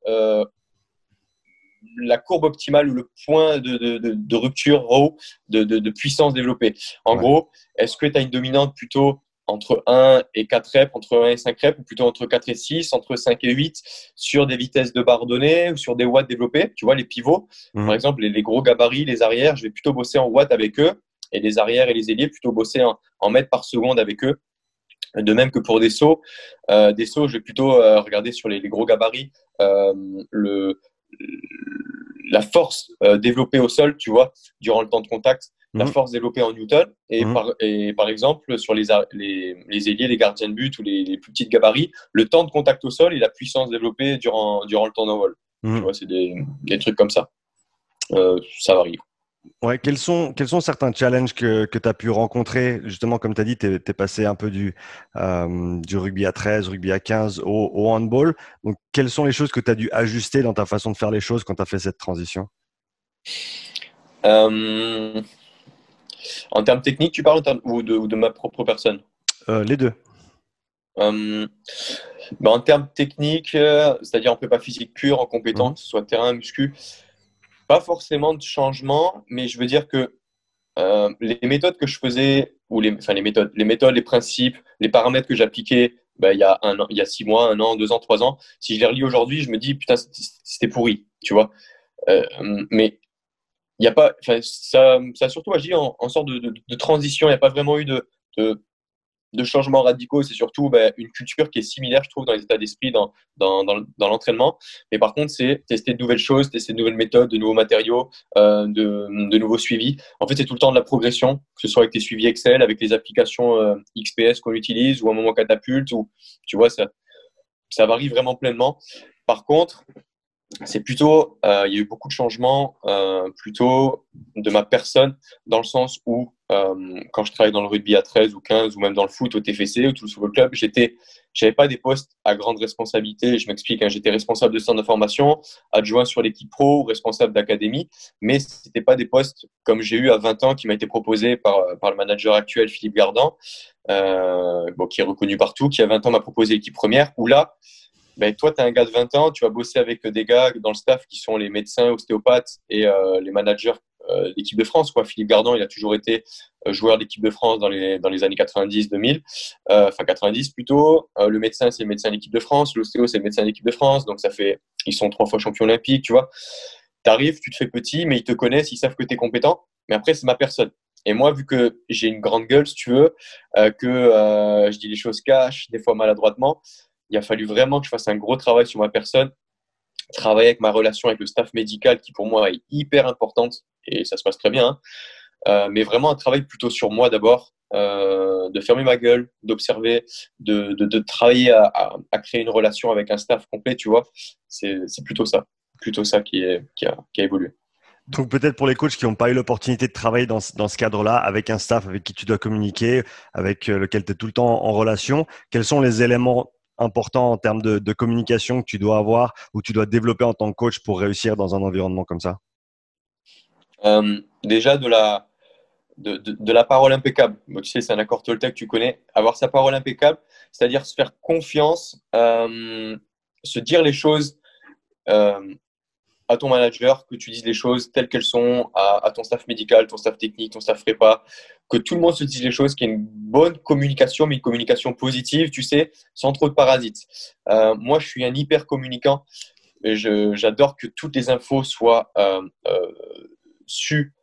la courbe optimale ou le point de, de, de, rupture raw de, puissance développée. En gros, est-ce que tu as une dominante plutôt entre 1 et 4 reps, entre 1 et 5 reps, ou plutôt entre 4 et 6, entre 5 et 8, sur des vitesses de barre données ou sur des watts développés Tu vois, les pivots, mhm. par exemple, les, gros gabarits, les arrières, je vais plutôt bosser en watts avec eux, et les arrières et les ailiers, plutôt bosser en, mètres par seconde avec eux. De même que pour des sauts, euh, des sauts, je vais plutôt euh, regarder sur les, gros gabarits euh, le, la force euh, développée au sol, tu vois, durant le temps de contact, la mhm. force développée en Newton. Et, mhm. par, et par exemple, sur les, les, les, ailiers, les gardiens de but ou les, plus petites gabarits, le temps de contact au sol et la puissance développée durant, durant le temps d'envol. Mhm. Tu vois, c'est des, des, trucs comme ça. Euh, ça varie. Ouais, quels sont, quels sont certains challenges que, que tu as pu rencontrer? Justement, comme tu as dit, tu es, passé un peu du, euh, du rugby à 13, rugby à 15 au, au handball. Donc, quelles sont les choses que tu as dû ajuster dans ta façon de faire les choses quand tu as fait cette transition? Euh, En termes techniques, tu parles ou de, de ma propre personne? Euh, Les deux. Euh, bah, en termes techniques, c'est-à-dire en prépa physique pure, en compétence, mmh. soit terrain, muscu, pas forcément de changement, mais je veux dire que euh, les méthodes que je faisais, ou les, enfin les méthodes, les méthodes, les principes, les paramètres que j'appliquais ben, il, y a un il y a six mois, un an, deux ans, trois ans, si je les relis aujourd'hui, je me dis, putain, c'était pourri, tu vois. Euh, mais il n'y a pas, ça, ça a surtout agi en, sorte de, transition. Il n'y a pas vraiment eu de, de changements radicaux, c'est surtout bah, une culture qui est similaire, je trouve, dans les états d'esprit, dans, l'entraînement. Mais par contre, c'est tester de nouvelles choses, tester de nouvelles méthodes, de nouveaux matériaux, euh, de, nouveaux suivis. En fait, c'est tout le temps de la progression, que ce soit avec tes suivis Excel, avec les applications euh, XPS qu'on utilise, ou un moment catapulte, ou tu vois, ça, ça varie vraiment pleinement. Par contre, c'est plutôt, euh, il y a eu beaucoup de changements, plutôt de ma personne, dans le sens où quand je travaillais dans le rugby à 13 ou 15 ou même dans le foot au TFC ou tout le club, j'étais, j'avais pas des postes à grande responsabilité. Je m'explique, hein, j'étais responsable de centre de formation, adjoint sur l'équipe pro, responsable d'académie, mais c'était pas des postes comme j'ai eu à 20 ans qui m'a été proposé par, le manager actuel Philippe Gardan, bon, qui est reconnu partout, qui à 20 ans m'a proposé l'équipe première, où là, ben, toi, tu es un gars de 20 ans, tu vas bosser avec des gars dans le staff qui sont les médecins, ostéopathes et euh, les managers euh, d'équipe de France. Quoi. Philippe Gardon, il a toujours été euh, joueur d'équipe de France dans les, dans les années 90-2000, enfin 90 plutôt. le médecin, c'est le médecin de l'équipe de France. L'ostéo, c'est le médecin de l'équipe de France. Donc, ça fait, ils sont trois fois champions olympiques, tu vois. Tu arrives, tu te fais petit, mais ils te connaissent, ils savent que tu es compétent. Mais après, c'est ma personne. Et moi, vu que j'ai une grande gueule, si tu veux, que je dis les choses cash, des fois maladroitement, il a fallu vraiment que je fasse un gros travail sur ma personne, travailler avec ma relation avec le staff médical qui pour moi est hyper importante et ça se passe très bien. Hein. Euh, mais vraiment un travail plutôt sur moi d'abord, euh, de fermer ma gueule, d'observer, de, de, travailler à, créer une relation avec un staff complet, tu vois. C'est plutôt ça, plutôt ça qui, est, qui, a, évolué. Donc peut-être pour les coachs qui n'ont pas eu l'opportunité de travailler dans, ce cadre-là, avec un staff avec qui tu dois communiquer, avec euh, lequel tu es tout le temps en relation, quels sont les éléments important en termes de, communication que tu dois avoir ou tu dois développer en tant que coach pour réussir dans un environnement comme ça? Déjà de la, de, la parole impeccable. tu sais, c'est un accord Toltec, tu connais. Avoir sa parole impeccable, c'est-à-dire se faire confiance, se dire les choses à ton manager, que tu dises les choses telles qu'elles sont, à, ton staff médical, ton staff technique, ton staff prépa, que tout le monde se dise les choses, qu'il y ait une bonne communication, mais une communication positive, tu sais, sans trop de parasites. Euh, moi, je suis un hyper communicant. J'adore que toutes les infos soient sues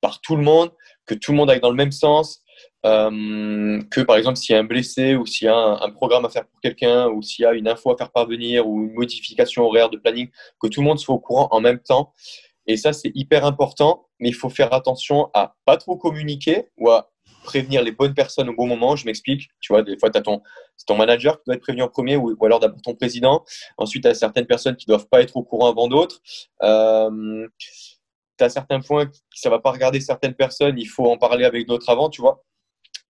par tout le monde, que tout le monde aille dans le même sens, euh, que par exemple s'il y a un blessé ou s'il y a un, programme à faire pour quelqu'un ou s'il y a une info à faire parvenir ou une modification horaire de planning, que tout le monde soit au courant en même temps. Et ça, c'est hyper important, mais il faut faire attention à pas trop communiquer ou à prévenir les bonnes personnes au bon moment. Je m'explique. Tu vois, des fois, as ton, ton manager qui doit être prévenu en premier ou, alors d'abord ton président. Ensuite, tu as certaines personnes qui doivent pas être au courant avant d'autres. Euh, tu as certains points ça va pas regarder certaines personnes, il faut en parler avec d'autres avant, tu vois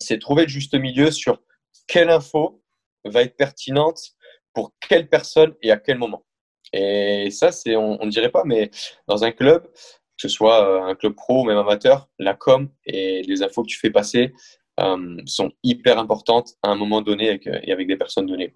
c'est trouver le juste milieu sur quelle info va être pertinente pour quelle personne et à quel moment. Et ça, c'est, on ne dirait pas, mais dans un club, que ce soit euh, un club pro ou même amateur, la com et les infos que tu fais passer euh, sont hyper importantes à un moment donné et avec des personnes données.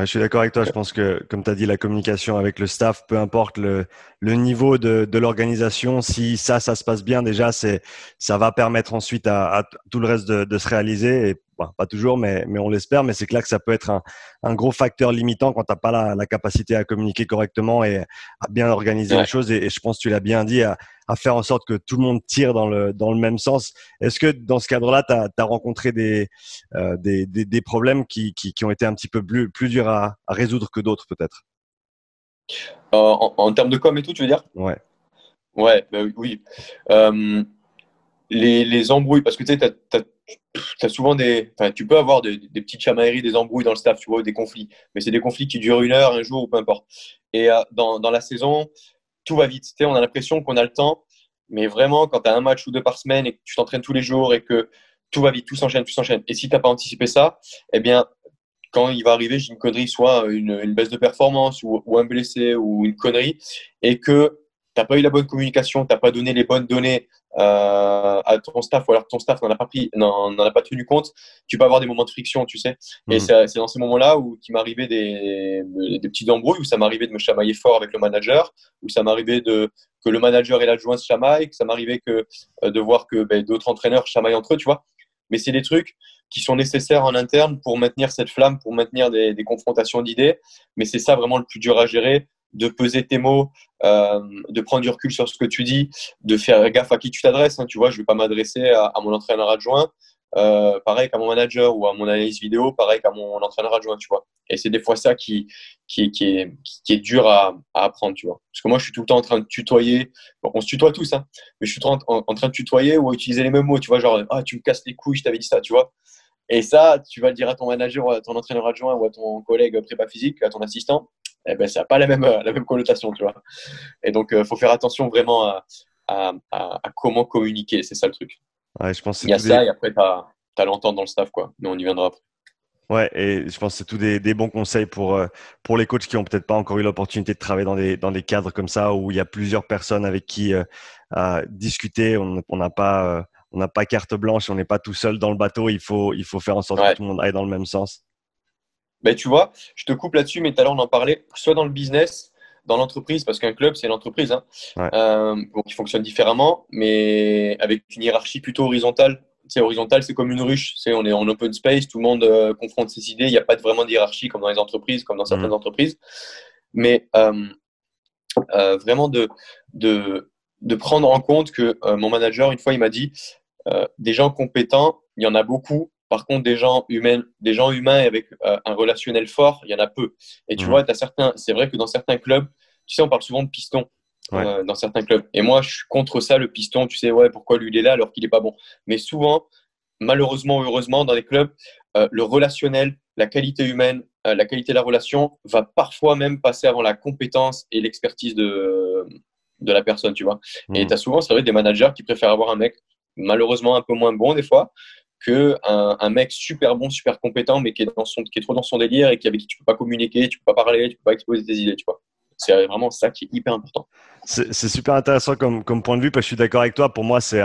Je suis d'accord avec toi. Je pense que, comme tu as dit, la communication avec le staff, peu importe le, niveau de, l'organisation, si ça, ça se passe bien, déjà, c'est, ça va permettre ensuite à, tout le reste de, se réaliser. Pas toujours, mais, mais on l'espère. Mais c'est clair que ça peut être un, un gros facteur limitant quand tu n'as pas la, la, capacité à communiquer correctement et à bien organiser les choses. Et, je pense que tu l'as bien dit, à, à, faire en sorte que tout le monde tire dans le, dans le même sens. Est-ce que dans ce cadre-là, tu as, as, rencontré des, euh, des, des, des, problèmes qui, qui, qui, ont été un petit peu plus, plus durs à, à résoudre que d'autres, peut-être? Euh, en, en, termes de com et tout, tu veux dire? Ouais. Ouais, bah oui. Euh, les, les, embrouilles, parce que tu sais, tu as, as souvent des, tu peux avoir des, petites chamailleries, des embrouilles dans le staff, tu vois, des conflits. Mais c'est des conflits qui durent une heure, un jour ou peu importe. Et euh, dans, dans, la saison, tout va vite. On a l'impression qu'on a le temps, mais vraiment, quand tu as un match ou deux par semaine et que tu t'entraînes tous les jours et que tout va vite, tout s'enchaîne, tout s'enchaîne. Et si tu n'as pas anticipé ça, eh bien, quand il va arriver, j'ai une connerie, soit une, baisse de performance ou, un blessé ou une connerie, et que n'as pas eu la bonne communication, tu n'as pas donné les bonnes données euh, à ton staff ou alors ton staff n'en a pas pris, n'en a pas tenu compte, tu peux avoir des moments de friction, tu sais. Et mmh. c'est dans ces moments-là où qui m'arrivait des, des petites embrouilles, où ça m'arrivait de me chamailler fort avec le manager, où ça m'arrivait de que le manager et l'adjoint se chamaillent, que ça m'arrivait que euh, de voir que ben, d'autres entraîneurs chamaillent entre eux, tu vois. Mais c'est des trucs qui sont nécessaires en interne pour maintenir cette flamme, pour maintenir des, des confrontations d'idées. Mais c'est ça vraiment le plus dur à gérer de peser tes mots, euh, de prendre du recul sur ce que tu dis, de faire gaffe à qui tu t'adresses. Hein. Tu vois, je ne vais pas m'adresser à, mon entraîneur adjoint, euh, pareil qu'à mon manager ou à mon analyse vidéo, pareil qu'à mon entraîneur adjoint, tu vois. Et c'est des fois ça qui, qui, qui, est, qui dur à, apprendre, tu vois. Parce que moi, je suis tout le temps en train de tutoyer. on se tutoie tous, hein, mais je suis temps en, en, train de tutoyer ou à utiliser les mêmes mots, tu vois, genre, ah, tu me casses les couilles, je t'avais dit ça, tu vois. Et ça, tu vas le dire à ton manager, ou à ton entraîneur adjoint ou à ton collègue prépa physique, à ton assistant eh ben, ça n'a pas la même, la même connotation, tu vois. Et donc, il euh, faut faire attention vraiment à, à, à, comment communiquer, c'est ça le truc. Ouais, je pense Il y a ça, et après, tu as, as l'entente dans le staff, quoi. Mais on y viendra après. Ouais, et je pense que c'est tous des, des, bons conseils pour, euh, pour les coachs qui ont peut-être pas encore eu l'opportunité de travailler dans des, dans des cadres comme ça où il y a plusieurs personnes avec qui euh, discuter. On n'a pas, on n'a pas carte blanche, on n'est pas tout seul dans le bateau. Il faut, il faut faire en sorte que tout le monde aille dans le même sens. Ben, tu vois, je te coupe là-dessus, mais tout à l'heure, on en parlait, soit dans le business, dans l'entreprise, parce qu'un club, c'est l'entreprise, hein, euh, qui fonctionne différemment, mais avec une hiérarchie plutôt horizontale. C'est horizontal, c'est comme une ruche. C'est on est en open space, tout le monde euh, confronte ses idées. Il n'y a pas vraiment de hiérarchie comme dans les entreprises, comme dans certaines mmh. entreprises. Mais euh, euh, vraiment de, de, de, prendre en compte que euh, mon manager, une fois, il m'a dit euh, des gens compétents, il y en a beaucoup, par contre, des gens humains, des gens humains avec euh, un relationnel fort, il y en a peu. Et tu mmh. vois, as certains, c'est vrai que dans certains clubs, tu sais, on parle souvent de piston euh, dans certains clubs. Et moi, je suis contre ça, le piston. Tu sais, ouais, pourquoi lui il est là alors qu'il n'est pas bon. Mais souvent, malheureusement, heureusement, dans les clubs, euh, le relationnel, la qualité humaine, euh, la qualité de la relation va parfois même passer avant la compétence et l'expertise de, de la personne, tu vois. Mmh. Et tu as souvent, c'est vrai, des managers qui préfèrent avoir un mec malheureusement un peu moins bon des fois, que un, mec super bon, super compétent, mais qui est, trop dans son délire et qui, avec qui tu peux pas communiquer, tu peux pas parler, tu peux pas exposer tes idées, tu vois. C'est vraiment ça qui est hyper important. C'est super intéressant comme, point de vue, parce que je suis d'accord avec toi. Pour moi, c'est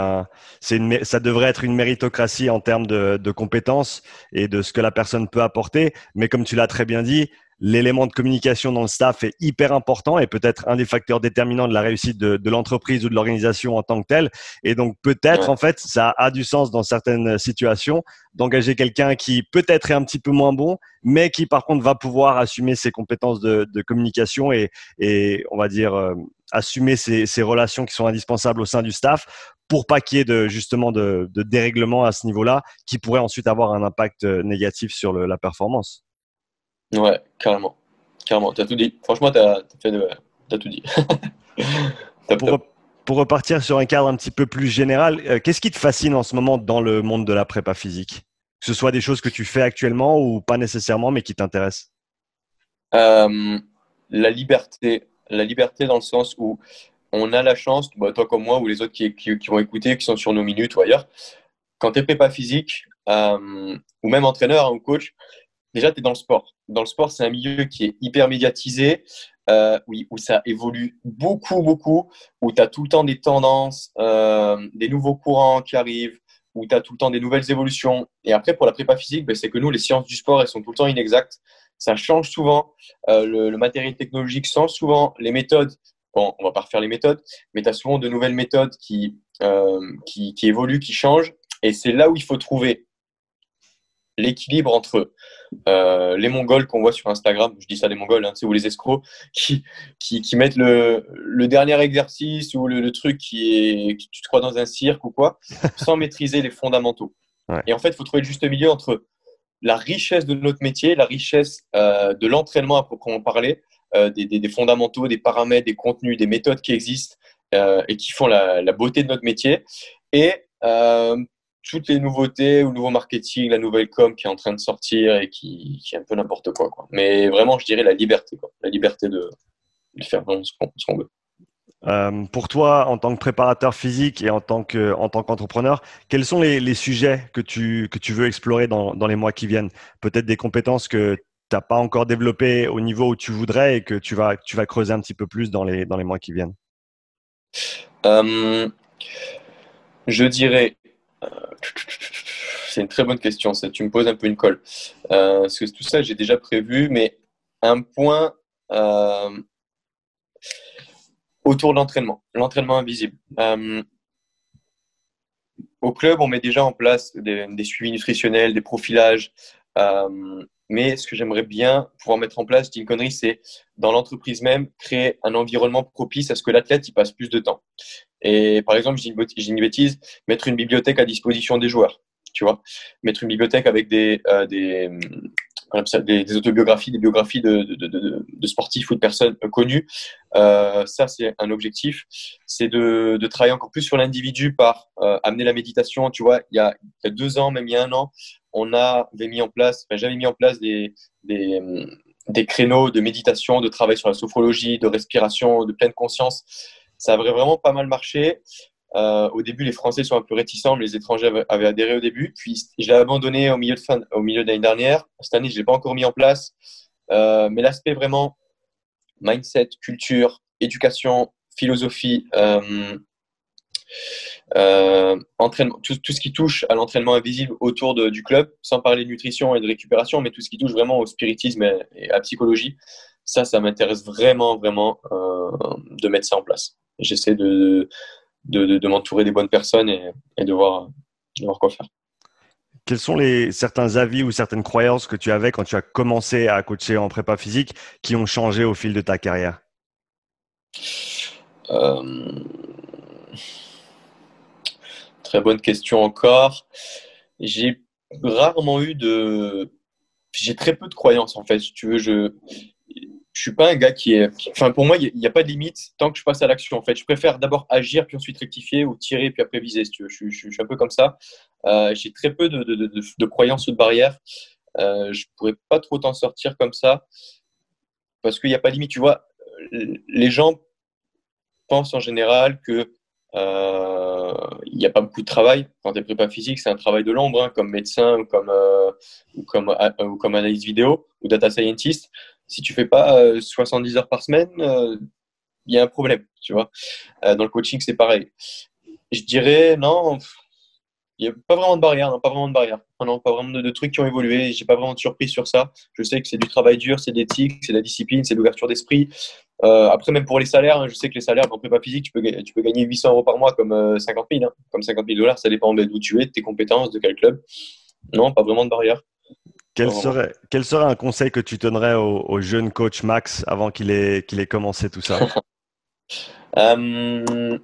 ça devrait être une méritocratie en termes de compétences et de ce que la personne peut apporter. Mais comme tu l'as très bien dit, l'élément de communication dans le staff est hyper important et peut-être un des facteurs déterminants de la réussite de, de l'entreprise ou de l'organisation en tant que telle. Et donc peut-être en fait ça a du sens dans certaines situations d'engager quelqu'un qui peut-être est un petit peu moins bon, mais qui par contre va pouvoir assumer ses compétences de, de communication et, et, on va dire euh, assumer ces, ces, relations qui sont indispensables au sein du staff pour pas qu'il y ait de, justement de, de dérèglement à ce niveau-là qui pourrait ensuite avoir un impact euh, négatif sur le, la performance. Ouais, carrément. Carrément, t'as tout dit. Franchement, t'as as, tout dit. pour, pour, repartir sur un cadre un petit peu plus général, euh, qu'est-ce qui te fascine en ce moment dans le monde de la prépa physique? Que ce soit des choses que tu fais actuellement ou pas nécessairement, mais qui t'intéressent? Euh, La liberté. La liberté dans le sens où on a la chance, bah, toi comme moi ou les autres qui, qui, qui, vont écouter, qui sont sur nos minutes ou ailleurs, quand tu es prépa physique euh, ou même entraîneur hein, ou coach, déjà, tu es dans le sport. Dans le sport, c'est un milieu qui est hyper médiatisé, euh, oui, où ça évolue beaucoup, beaucoup, où tu as tout le temps des tendances, euh, des nouveaux courants qui arrivent, où tu as tout le temps des nouvelles évolutions. Et après, pour la prépa physique, ben, c'est que nous, les sciences du sport, elles sont tout le temps inexactes. Ça change souvent. Euh, le, matériel technologique change souvent. Les méthodes, bon, on va pas refaire les méthodes, mais tu as souvent de nouvelles méthodes qui, qui évoluent, qui changent. Et c'est là où il faut trouver l'équilibre entre euh, les Mongols qu'on voit sur Instagram, je dis ça des Mongols, hein, ou les escrocs, qui, qui, qui mettent le, le, dernier exercice ou le, le, truc qui est, qui, tu te crois dans un cirque ou quoi, sans maîtriser les fondamentaux. Ouais. Et en fait, il faut trouver le juste milieu entre la richesse de notre métier, la richesse euh, de l'entraînement à proprement parler, euh, des, des, des, fondamentaux, des paramètres, des contenus, des méthodes qui existent euh, et qui font la, la, beauté de notre métier, et euh, toutes les nouveautés ou le nouveau marketing, la nouvelle com qui est en train de sortir et qui, qui est un peu n'importe quoi, quoi, Mais vraiment, je dirais la liberté, quoi. la liberté de, de faire vraiment ce qu'on qu veut. Euh, pour toi, en tant que préparateur physique et en tant que en tant qu'entrepreneur, quels sont les, les, sujets que tu que tu veux explorer dans, dans les mois qui viennent? Peut-être des compétences que tu n'as pas encore développées au niveau où tu voudrais et que tu vas tu vas creuser un petit peu plus dans les dans les mois qui viennent? Euh, je dirais c'est une très bonne question. Ça, tu me poses un peu une colle. Euh, tout ça, j'ai déjà prévu, mais un point euh, autour de l'entraînement, l'entraînement invisible. Euh, au club, on met déjà en place des, suivis nutritionnels, des profilages. Euh, mais ce que j'aimerais bien pouvoir mettre en place, une connerie, c'est dans l'entreprise même, créer un environnement propice à ce que l'athlète y passe plus de temps. Et par exemple, dis une bêtise, mettre une bibliothèque à disposition des joueurs, tu vois, mettre une bibliothèque avec des, euh, des, des, autobiographies, des biographies de, de, de, sportifs ou de personnes connues. Euh, ça, c'est un objectif. C'est de, travailler encore plus sur l'individu par euh, amener la méditation. Tu vois, il y, a, il y a deux ans, même il y a un an, on avait mis en place, enfin, j'avais mis en place des, des, des créneaux de méditation, de travail sur la sophrologie, de respiration, de pleine conscience ça avait vraiment pas mal marché. Euh, au début, les Français sont un peu réticents, mais les étrangers avaient, adhéré au début. Puis, je l'ai abandonné au milieu de l'année dernière. Cette année, je l'ai pas encore mis en place. Euh, mais l'aspect vraiment mindset, culture, éducation, philosophie, euh, euh entraînement, tout, tout, ce qui touche à l'entraînement invisible autour de, du club, sans parler de nutrition et de récupération, mais tout ce qui touche vraiment au spiritisme et, et à la psychologie, ça, ça m'intéresse vraiment, vraiment euh, de mettre ça en place j'essaie de, de, de, de m'entourer des bonnes personnes et, et de, voir, de voir quoi faire. Quels sont les, certains avis ou certaines croyances que tu avais quand tu as commencé à coacher en prépa physique qui ont changé au fil de ta carrière? Euh... Très bonne question encore. J'ai rarement eu de. J'ai très peu de croyances en fait. Si tu veux, je je suis pas un gars qui est. Enfin, pour moi, il n'y a, pas de limite tant que je passe à l'action. En fait, je préfère d'abord agir, puis ensuite rectifier ou tirer, puis après viser. Si tu veux. Je, suis un peu comme ça. Euh, J'ai très peu de, de, de, croyances ou de barrières. Euh, je pourrais pas trop t'en sortir comme ça parce qu'il n'y a pas de limite. Tu vois, les gens pensent en général que il n'y a pas beaucoup de travail. Quand tu es prépa physique, c'est un travail de l'ombre, hein, comme médecin ou comme, euh, ou comme, euh, analyse vidéo ou data scientist. Si tu fais pas 70 heures par semaine, il y a un problème, tu vois. dans le coaching, c'est pareil. Je dirais, non, il n'y a pas vraiment de barrière, non, pas vraiment de barrière. Non, pas vraiment de, trucs qui ont évolué. J'ai pas vraiment de surprise sur ça. Je sais que c'est du travail dur, c'est de l'éthique, c'est de la discipline, c'est de l'ouverture d'esprit. Euh, après, même pour les salaires, hein, je sais que les salaires dans prépa physique, tu peux, tu peux gagner 800 euros par mois comme 50 euh, 000, hein. comme 50 000 dollars. Ça dépend d'où tu es, de tes compétences, de quel club. Non, pas vraiment de barrière. Quel serait, quel serait un conseil que tu donnerais au, jeune coach Max avant qu'il ait, qu'il ait commencé tout ça? Euh,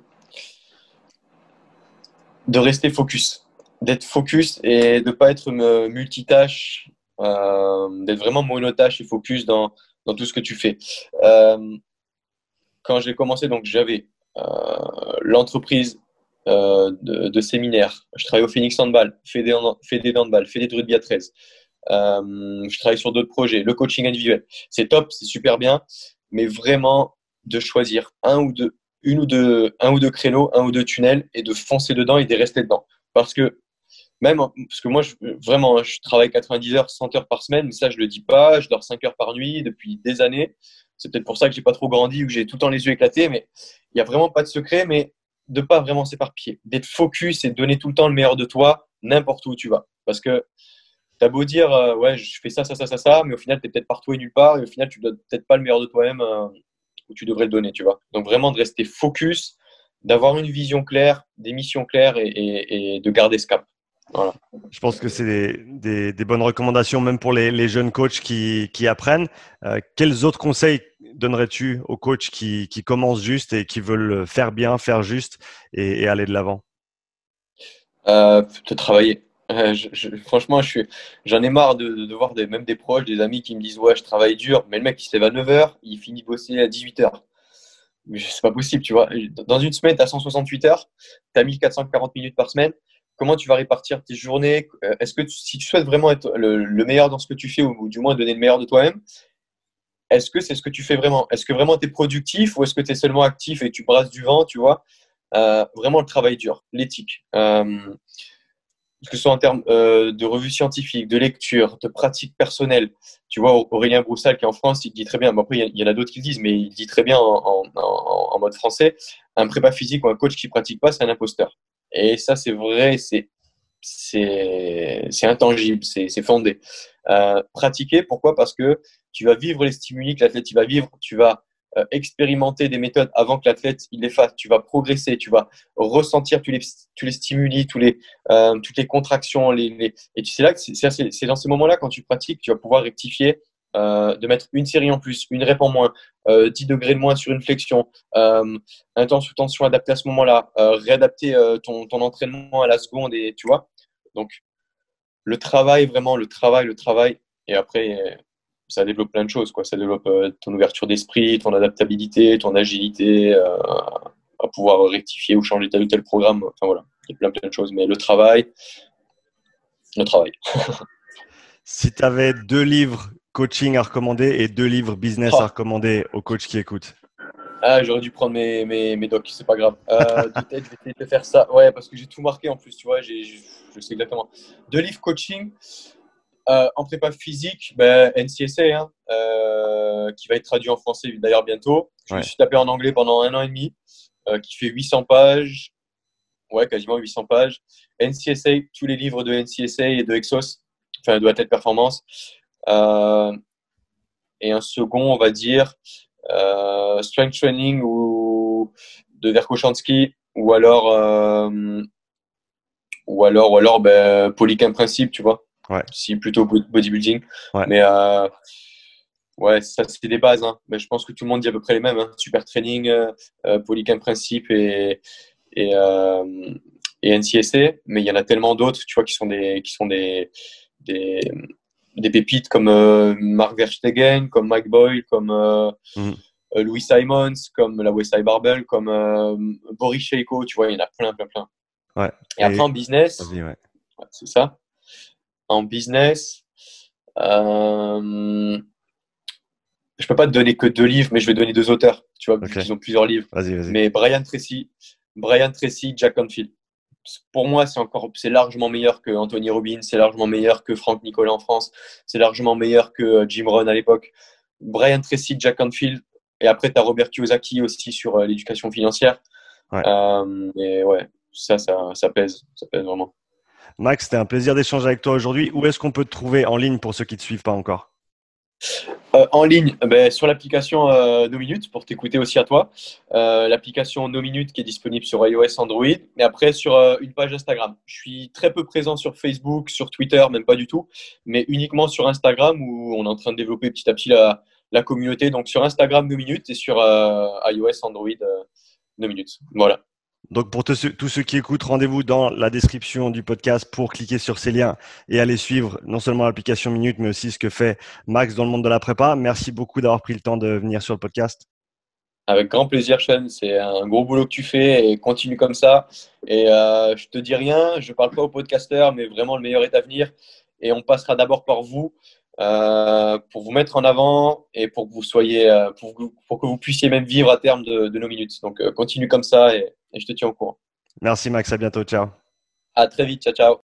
De rester focus d'être focus et de pas être multitâche, euh, d'être vraiment monotâche et focus dans, dans, tout ce que tu fais. Euh, quand j'ai commencé, donc j'avais euh, l'entreprise de, de, séminaire. Je travaille au Phoenix Handball, Fédé, Fédé Handball, Fédé de rugby à 13. je travaille sur d'autres projets, le coaching individuel. C'est top, c'est super bien, mais vraiment de choisir un ou deux, une ou deux, un ou deux créneaux, un ou deux tunnels et de foncer dedans et de rester dedans. Parce que même parce que moi, vraiment, je travaille 90 heures, 100 heures par semaine, mais ça, je le dis pas. Je dors 5 heures par nuit depuis des années. C'est peut-être pour ça que j'ai pas trop grandi ou que j'ai tout le temps les yeux éclatés, mais il n'y a vraiment pas de secret, mais de pas vraiment s'éparpiller, d'être focus et de donner tout le temps le meilleur de toi n'importe où tu vas. Parce que tu as beau dire, euh, ouais, je fais ça, ça, ça, ça, ça, mais au final, tu es peut-être partout et nulle part, et au final, tu ne donnes peut-être pas le meilleur de toi-même euh, où tu devrais le donner, tu vois. Donc, vraiment, de rester focus, d'avoir une vision claire, des missions claires et de garder ce cap. Je pense que c'est des, bonnes recommandations même pour les, jeunes coachs qui, apprennent. Euh, quels autres conseils donnerais-tu aux coachs qui, commencent juste et qui veulent faire bien, faire juste et, aller de l'avant? Euh, De travailler. Euh, franchement, j'en ai marre de, voir des, même des proches, des amis qui me disent Ouais, je travaille dur, mais le mec il se lève à 9h, il finit de bosser à 18h. Mais c'est pas possible, tu vois. Dans une semaine, tu as 168 heures, tu as 1440 minutes par semaine comment tu vas répartir tes journées? Euh, Est-ce que si tu souhaites vraiment être le, meilleur dans ce que tu fais ou, du moins donner le meilleur de toi-même, est-ce que c'est ce que tu fais vraiment? Est-ce que vraiment tu es productif ou est-ce que tu es seulement actif et tu brasses du vent, tu vois? Euh, Vraiment le travail dur, l'éthique. Euh, que ce soit en termes de revues scientifiques, de lecture, de pratiques personnelles. Tu vois, Aurélien Broussal qui est en France, il dit très bien, après il y, en a d'autres qui le disent, mais il dit très bien en, en mode français, un prépa physique ou un coach qui pratique pas, c'est un imposteur. Et ça, c'est vrai, c'est intangible, c'est fondé. Euh, pratiquer, pourquoi? Parce que tu vas vivre les stimuli que l'athlète va vivre, tu vas euh, expérimenter des méthodes avant que l'athlète il les fasse, tu vas progresser, tu vas ressentir tous les, les stimuli, tous les, euh, toutes les contractions, les, les... et tu sais là c'est dans ces moments-là quand tu pratiques, tu vas pouvoir rectifier euh, de mettre une série en plus, une rep en moins, 10 euh, degrés de moins sur une flexion, euh, un temps sous tension adapté à ce moment-là, réadapter ton, ton, entraînement à la seconde, et tu vois. Donc, le travail, vraiment, le travail, le travail, et après, ça développe plein de choses. Quoi. Ça développe ton ouverture d'esprit, ton adaptabilité, ton agilité, à pouvoir rectifier ou changer tel ou tel programme. Enfin voilà, il y a plein, plein de choses. Mais le travail, le travail. si tu avais deux livres coaching à recommander et deux livres business à oh. recommander aux coachs qui écoutent ah, j'aurais dû prendre mes, mes, mes docs, c'est pas grave. Euh, de tête, je vais essayer de faire ça. Ouais, parce que j'ai tout marqué en plus, tu vois, je sais exactement. Deux livres coaching euh, en prépa physique, ben, NCSA, hein, euh, qui va être traduit en français d'ailleurs bientôt. Je me suis tapé en anglais pendant un an et demi, euh, qui fait 800 pages. Ouais, quasiment 800 pages. NCSA, tous les livres de NCSA et de Exos, enfin de Athlète Performance. Euh, et un second, on va dire, euh, Strength Training ou de Verkoshansky ou alors euh, ou alors ou alors ben, Polycam Principe, tu vois. Ouais. Si plutôt bodybuilding. Ouais. Mais euh, ouais, ça c'est des bases. Hein. Mais je pense que tout le monde dit à peu près les mêmes. Hein. Super Training, euh, Polycam Principe et et, et NCSA. Mais il y en a tellement d'autres, tu vois, qui sont des qui sont des, des des pépites comme euh, Mark Verstegen, comme Mike Boyle, comme euh, mm. euh, Louis Simons, comme la Westside Barbell, comme Boris Sheiko, tu vois, il y en a plein, plein, plein. Ouais. Et, après en business, c'est ça. En business, euh, je peux pas te donner que deux livres, mais je vais donner deux auteurs. Tu vois, ils ont plusieurs livres. Mais Brian Tracy, Brian Tracy, Jack Confield pour moi, c'est encore, c'est largement meilleur que Anthony Robbins, c'est largement meilleur que Franck Nicolas en France, c'est largement meilleur que euh, Jim Rohn à l'époque. Brian Tracy, Jack Canfield. Et après, tu as Robert Kiyosaki aussi sur l'éducation financière. et ouais, ça, ça, ça pèse. Ça pèse vraiment. Max, c'était un plaisir d'échanger avec toi aujourd'hui. Où est-ce qu'on peut te trouver en ligne pour ceux qui ne te suivent pas encore? Euh, en ligne, ben, sur l'application euh, No Minutes pour t'écouter aussi à toi. Euh, l'application No Minutes qui est disponible sur iOS, Android. Et après sur une page Instagram. Je suis très peu présent sur Facebook, sur Twitter, même pas du tout, mais uniquement sur Instagram où on est en train de développer petit à petit la, la communauté. Donc sur Instagram No Minutes et sur iOS, Android No Minutes. Voilà. Donc pour tous ceux, qui écoutent, rendez-vous dans la description du podcast pour cliquer sur ces liens et aller suivre non seulement l'application Minute, mais aussi ce que fait Max dans le monde de la prépa. Merci beaucoup d'avoir pris le temps de venir sur le podcast. Avec grand plaisir, Sean. C'est un gros boulot que tu fais et continue comme ça. Et euh, je te dis rien, je parle pas aux podcasteurs, mais vraiment le meilleur est à venir. Et on passera d'abord par vous euh, pour vous mettre en avant et pour que vous soyez, euh, pour, que vous puissiez même vivre à terme de, nos minutes. Donc continue comme ça et et je te tiens au courant. Merci Max, à bientôt, ciao. À très vite, ciao, ciao.